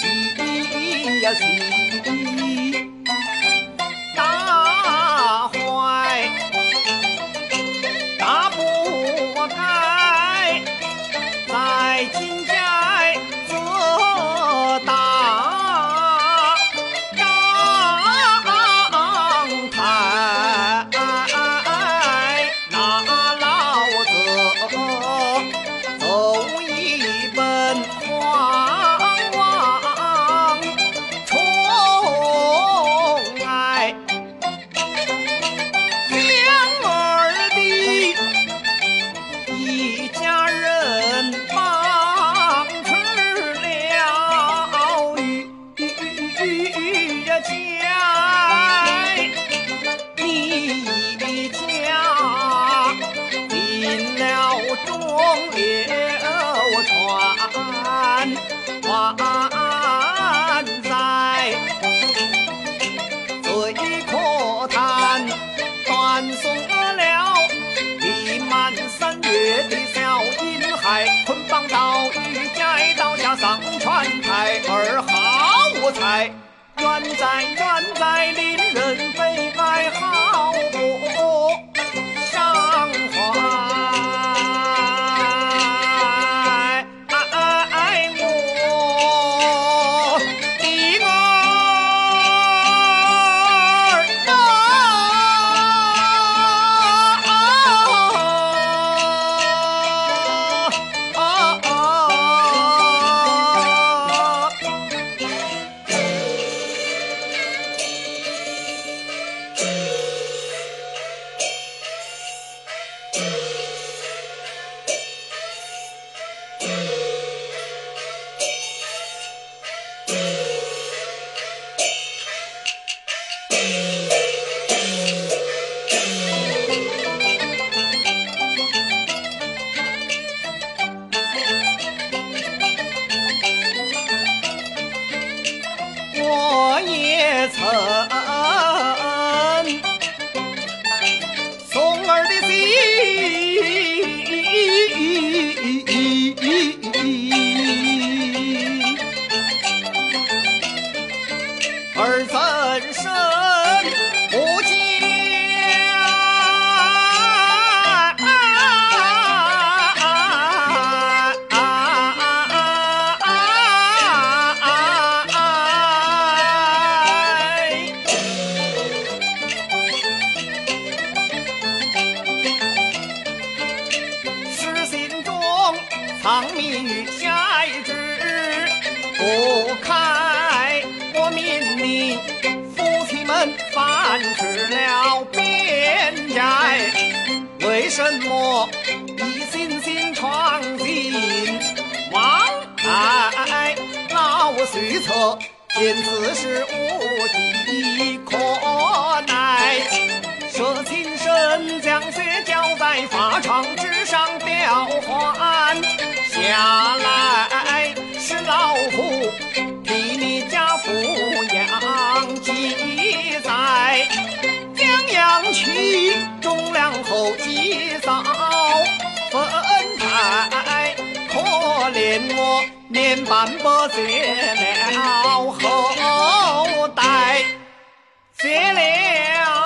是依呀是 dài non dài đến lớn 松儿的心藏匿下一只，不开我命你夫妻们犯指了边寨，为什么一心心闯进王台老徐策，见此事无计可奈，舍亲身将血浇在法场之上吊花。下来是老虎，替你家抚养几载，将养起忠良后及早分开，可怜我年半不绝了后代，绝了。